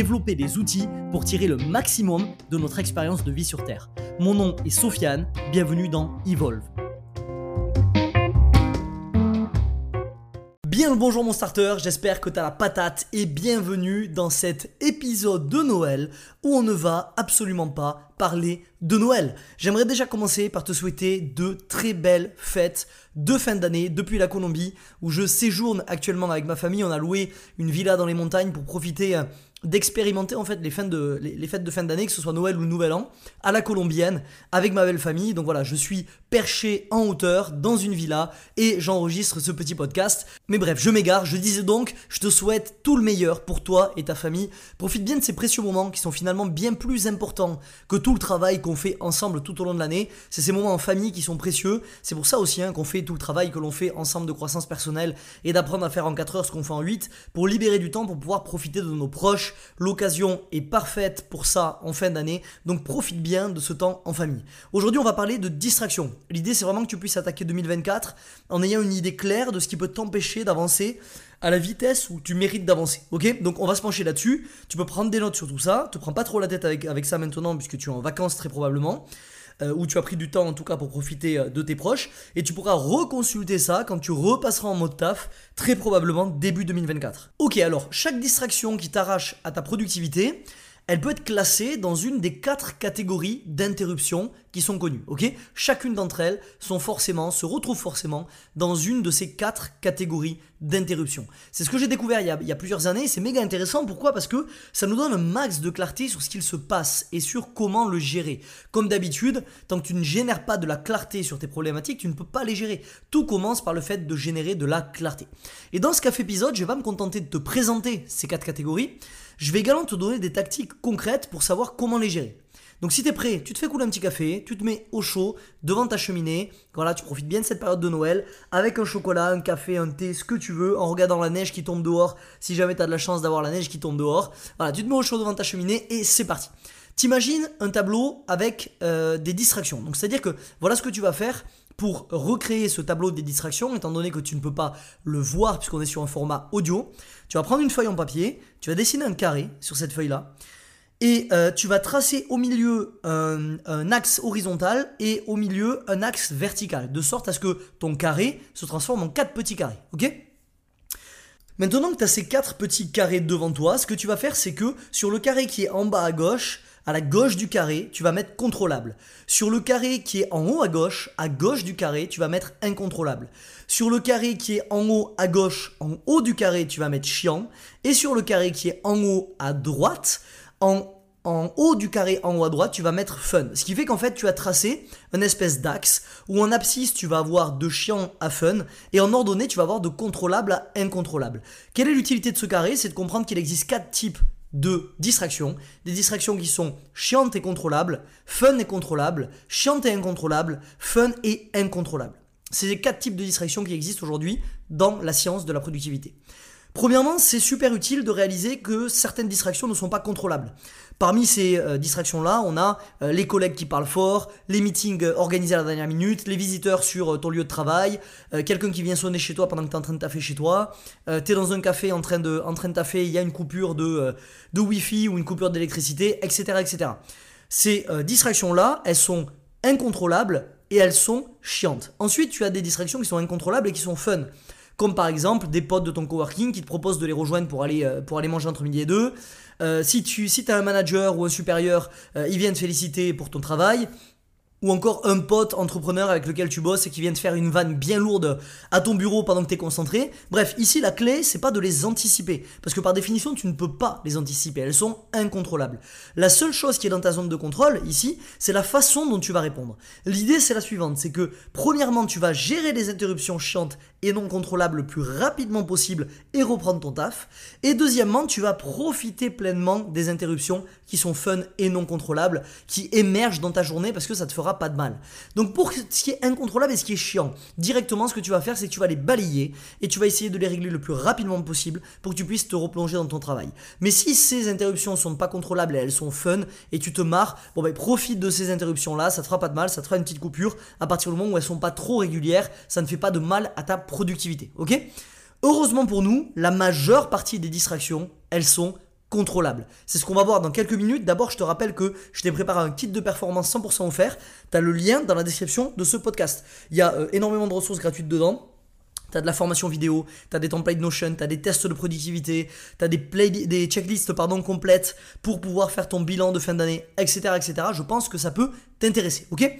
développer des outils pour tirer le maximum de notre expérience de vie sur Terre. Mon nom est Sofiane, bienvenue dans Evolve. Bien le bonjour mon starter, j'espère que tu as la patate et bienvenue dans cet épisode de Noël où on ne va absolument pas parler de Noël. J'aimerais déjà commencer par te souhaiter de très belles fêtes de fin d'année depuis la Colombie où je séjourne actuellement avec ma famille. On a loué une villa dans les montagnes pour profiter d'expérimenter en fait les, de, les, fêtes de fin d'année, que ce soit Noël ou Nouvel An, à la colombienne, avec ma belle famille. Donc voilà, je suis perché en hauteur dans une villa et j'enregistre ce petit podcast. Mais bref, je m'égare. Je disais donc, je te souhaite tout le meilleur pour toi et ta famille. Profite bien de ces précieux moments qui sont finalement bien plus importants que tout le travail qu'on fait ensemble tout au long de l'année. C'est ces moments en famille qui sont précieux. C'est pour ça aussi hein, qu'on fait tout le travail que l'on fait ensemble de croissance personnelle et d'apprendre à faire en 4 heures ce qu'on fait en 8 pour libérer du temps pour pouvoir profiter de nos proches L'occasion est parfaite pour ça en fin d'année, donc profite bien de ce temps en famille. Aujourd'hui, on va parler de distraction. L'idée, c'est vraiment que tu puisses attaquer 2024 en ayant une idée claire de ce qui peut t'empêcher d'avancer à la vitesse où tu mérites d'avancer. Ok? Donc on va se pencher là-dessus. Tu peux prendre des notes sur tout ça. Te prends pas trop la tête avec, avec ça maintenant puisque tu es en vacances très probablement. Euh, où tu as pris du temps en tout cas pour profiter euh, de tes proches, et tu pourras reconsulter ça quand tu repasseras en mode taf, très probablement début 2024. Ok, alors chaque distraction qui t'arrache à ta productivité, elle peut être classée dans une des quatre catégories d'interruptions qui sont connues. Chacune d'entre elles se retrouve forcément dans une de ces quatre catégories d'interruptions. C'est ce que j'ai découvert il y, a, plusieurs années c'est méga intéressant. Pourquoi? Parce que ça nous donne un max de clarté sur ce qu'il se passe et sur comment le gérer. Comme d'habitude, tant que tu ne génères pas de la clarté sur tes problématiques, tu ne peux pas les gérer. Tout commence par le fait de générer de la clarté. Et dans ce café épisode, je vais pas me contenter de te présenter ces quatre catégories. Je vais également te donner des tactiques concrètes pour savoir comment les gérer. Donc si tu es prêt, tu te fais couler un petit café, tu te mets au chaud devant ta cheminée. Voilà, tu profites bien de cette période de Noël avec un chocolat, un café, un thé, ce que tu veux, en regardant la neige qui tombe dehors. Si jamais tu as de la chance d'avoir la neige qui tombe dehors. Voilà, tu te mets au chaud devant ta cheminée et c'est parti. T'imagines un tableau avec euh, des distractions. Donc c'est-à-dire que voilà ce que tu vas faire pour recréer ce tableau des distractions, étant donné que tu ne peux pas le voir puisqu'on est sur un format audio. Tu vas prendre une feuille en papier, tu vas dessiner un carré sur cette feuille-là, et euh, tu vas tracer au milieu un, axe horizontal et au milieu un axe vertical, de sorte à ce que ton carré se transforme en quatre petits carrés. Ok? Maintenant que tu as ces quatre petits carrés devant toi, ce que tu vas faire, c'est que sur le carré qui est en bas à gauche, à la gauche du carré, tu vas mettre contrôlable. Sur le carré qui est en haut à gauche, à gauche du carré, tu vas mettre incontrôlable. Sur le carré qui est en haut à gauche, en haut du carré, tu vas mettre chiant. Et sur le carré qui est en haut à droite, en haut du carré en haut à droite, tu vas mettre fun. Ce qui fait qu'en fait, tu as tracé une espèce d'axe où en abscisse, tu vas avoir de chiant à fun et en ordonnée, tu vas avoir de contrôlable à incontrôlable. Quelle est l'utilité de ce carré? C'est de comprendre qu'il existe quatre types de distractions. Des distractions qui sont chiantes et contrôlables, fun et contrôlables, chiantes et incontrôlables, fun et incontrôlables. C'est les quatre types de distractions qui existent aujourd'hui dans la science de la productivité. Premièrement, c'est super utile de réaliser que certaines distractions ne sont pas contrôlables. Parmi ces euh, distractions-là, on a euh, les collègues qui parlent fort, les meetings euh, organisés à la dernière minute, les visiteurs sur ton lieu de travail, quelqu'un qui vient sonner chez toi pendant que tu es en train de taffer chez toi, tu es dans un café en train de, taffer, il y a une coupure de, de Wi-Fi ou une coupure d'électricité, etc., etc. Ces distractions-là, elles sont incontrôlables et elles sont chiantes. Ensuite, tu as des distractions qui sont incontrôlables et qui sont fun comme par exemple des potes de ton coworking qui te proposent de les rejoindre pour aller, euh, manger entre midi et deux. Euh, si tu as un manager ou un supérieur, euh, ils viennent te féliciter pour ton travail ou encore un pote entrepreneur avec lequel tu bosses et qui vient te faire une vanne bien lourde à ton bureau pendant que tu es concentré. Bref, ici la clé, c'est pas de les anticiper parce que par définition, tu ne peux pas les anticiper, elles sont incontrôlables. La seule chose qui est dans ta zone de contrôle ici, c'est la façon dont tu vas répondre. L'idée c'est la suivante, c'est que premièrement, tu vas gérer les interruptions chiantes et non contrôlable le plus rapidement possible et reprendre ton taf. Et deuxièmement, tu vas profiter pleinement des interruptions qui sont fun et non contrôlables, qui émergent dans ta journée parce que ça te fera pas de mal. Donc pour ce qui est incontrôlable et ce qui est chiant, directement ce que tu vas faire c'est que tu vas les balayer et tu vas essayer de les régler le plus rapidement possible pour que tu puisses te replonger dans ton travail. Mais si ces interruptions sont pas contrôlables et elles sont fun et tu te marres, bon ben profite de ces interruptions là, ça te fera pas de mal, ça te fera une petite coupure à partir du moment où elles sont pas trop régulières, ça ne fait pas de mal à ta productivité, ok? Heureusement pour nous, la majeure partie des distractions, elles sont contrôlables. C'est ce qu'on va voir dans quelques minutes. D'abord, je te rappelle que je t'ai préparé un kit de performance 100% offert. Tu as le lien dans la description de ce podcast. Il y a euh, énormément de ressources gratuites dedans. Tu as de la formation vidéo, tu as des templates Notion, tu as des tests de productivité, tu as des, des checklists pardon, complètes pour pouvoir faire ton bilan de fin d'année, etc., etc. Je pense que ça peut t'intéresser, ok?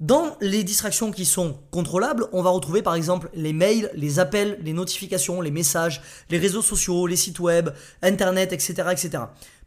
Dans les distractions qui sont contrôlables, on va retrouver par exemple les mails, les appels, les notifications, les messages, les réseaux sociaux, les sites web, Internet, etc.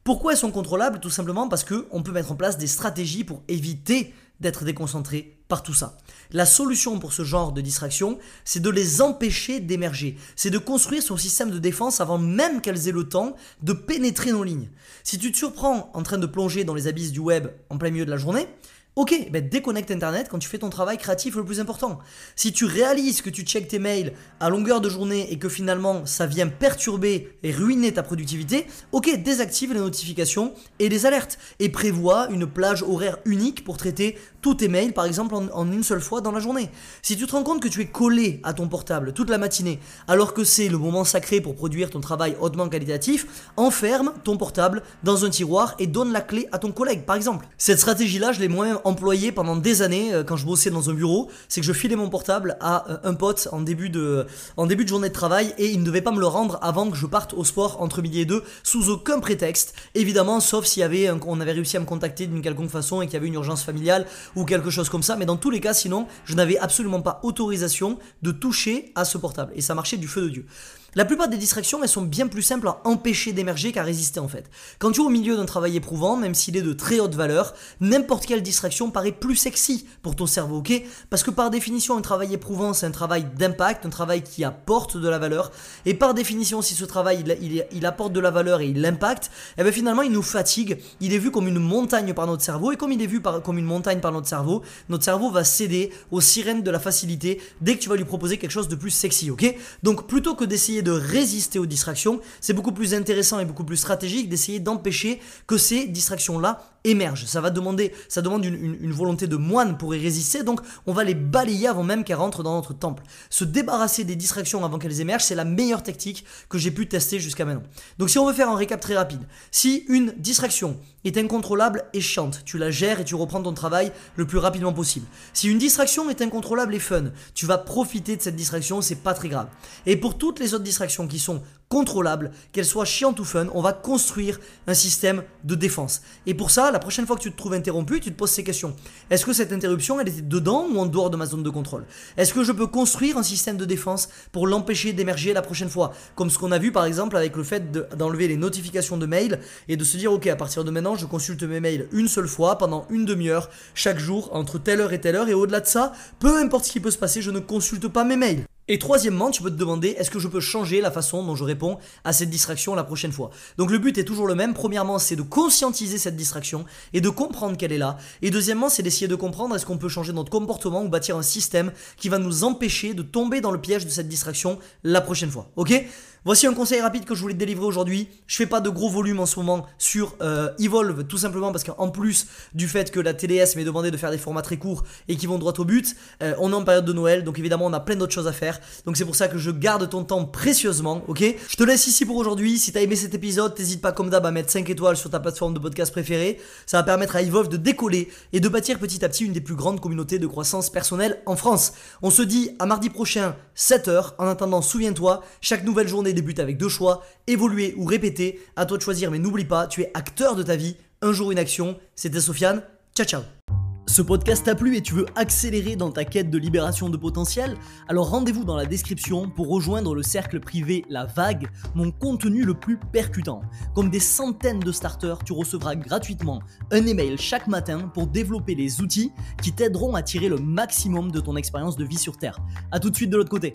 Pourquoi elles sont contrôlables? Tout simplement parce qu'on peut mettre en place des stratégies pour éviter d'être déconcentré par tout ça. La solution pour ce genre de distraction, c'est de les empêcher d'émerger. C'est de construire son système de défense avant même qu'elles aient le temps de pénétrer nos lignes. Si tu te surprends en train de plonger dans les abysses du web en plein milieu de la journée, Ok, ben déconnecte Internet quand tu fais ton travail créatif le plus important. Si tu réalises que tu checkes tes mails à longueur de journée et que finalement ça vient perturber et ruiner ta productivité, ok, désactive les notifications et les alertes et prévois une plage horaire unique pour traiter tous tes mails par exemple en, une seule fois dans la journée. Si tu te rends compte que tu es collé à ton portable toute la matinée alors que c'est le moment sacré pour produire ton travail hautement qualitatif, enferme ton portable dans un tiroir et donne la clé à ton collègue par exemple. Cette stratégie là, je l'ai moi-même employé pendant des années euh, quand je bossais dans un bureau, c'est que je filais mon portable à euh, un pote en début, de, en début de journée de travail et il ne devait pas me le rendre avant que je parte au sport entre midi et deux sous aucun prétexte. Évidemment, sauf s'il y avait on avait réussi à me contacter d'une quelconque façon et qu'il y avait une urgence familiale ou quelque chose comme ça. Mais dans tous les cas, sinon, je n'avais absolument pas autorisation de toucher à ce portable et ça marchait du feu de Dieu. La plupart des distractions, elles sont bien plus simples à empêcher d'émerger qu'à résister en fait. Quand tu es au milieu d'un travail éprouvant, même s'il est de très haute valeur, n'importe quelle distraction paraît plus sexy pour ton cerveau, ok? Parce que par définition, un travail éprouvant, c'est un travail d'impact, un travail qui apporte de la valeur. Et par définition, si ce travail, il, apporte de la valeur et il l'impacte, eh bien finalement, il nous fatigue. Il est vu comme une montagne par notre cerveau. Et comme il est vu comme une montagne par notre cerveau, notre cerveau va céder aux sirènes de la facilité dès que tu vas lui proposer quelque chose de plus sexy, ok? Donc plutôt que d'essayer de résister aux distractions, c'est beaucoup plus intéressant et beaucoup plus stratégique d'essayer d'empêcher que ces distractions-là émergent. Ça va demander, ça demande une, volonté de moine pour y résister, donc on va les balayer avant même qu'elles rentrent dans notre temple. Se débarrasser des distractions avant qu'elles émergent, c'est la meilleure technique que j'ai pu tester jusqu'à maintenant. Donc si on veut faire un récap très rapide, si une distraction est incontrôlable et chiante, tu la gères et tu reprends ton travail le plus rapidement possible. Si une distraction est incontrôlable et fun, tu vas profiter de cette distraction, c'est pas très grave. Et pour toutes les autres distractions qui sont contrôlable, qu'elle soit chiante ou fun, on va construire un système de défense. Et pour ça, la prochaine fois que tu te trouves interrompu, tu te poses ces questions. Est-ce que cette interruption, elle était dedans ou en dehors de ma zone de contrôle? Est-ce que je peux construire un système de défense pour l'empêcher d'émerger la prochaine fois? Comme ce qu'on a vu par exemple avec le fait d'enlever les notifications de mails et de se dire, ok, à partir de maintenant, je consulte mes mails une seule fois pendant une demi-heure chaque jour entre telle heure et telle heure. Et au-delà de ça, peu importe ce qui peut se passer, je ne consulte pas mes mails. Et troisièmement, tu peux te demander est-ce que je peux changer la façon dont je réponds à cette distraction la prochaine fois? Donc le but est toujours le même. Premièrement, c'est de conscientiser cette distraction et de comprendre qu'elle est là. Et deuxièmement, c'est d'essayer de comprendre est-ce qu'on peut changer notre comportement ou bâtir un système qui va nous empêcher de tomber dans le piège de cette distraction la prochaine fois. Ok? Voici un conseil rapide que je voulais te délivrer aujourd'hui. Je fais pas de gros volume en ce moment sur euh, Evolve, tout simplement parce qu'en plus du fait que la TDS m'ait demandé de faire des formats très courts et qui vont droit au but, euh, on est en période de Noël, donc évidemment on a plein d'autres choses à faire. Donc c'est pour ça que je garde ton temps précieusement, ok? Je te laisse ici pour aujourd'hui. Si t'as aimé cet épisode, n'hésite pas comme d'hab à mettre 5 étoiles sur ta plateforme de podcast préférée. Ça va permettre à Evolve de décoller et de bâtir petit à petit une des plus grandes communautés de croissance personnelle en France. On se dit à mardi prochain, 7h. En attendant, souviens-toi, chaque nouvelle journée débute avec deux choix, évoluer ou répéter. À toi de choisir, mais n'oublie pas, tu es acteur de ta vie. Un jour une action. C'était Sofiane. Ciao ciao. Ce podcast t'a plu et tu veux accélérer dans ta quête de libération de potentiel? Alors rendez-vous dans la description pour rejoindre le cercle privé La Vague, mon contenu le plus percutant. Comme des centaines de starters, tu recevras gratuitement un email chaque matin pour développer les outils qui t'aideront à tirer le maximum de ton expérience de vie sur Terre. A tout de suite de l'autre côté.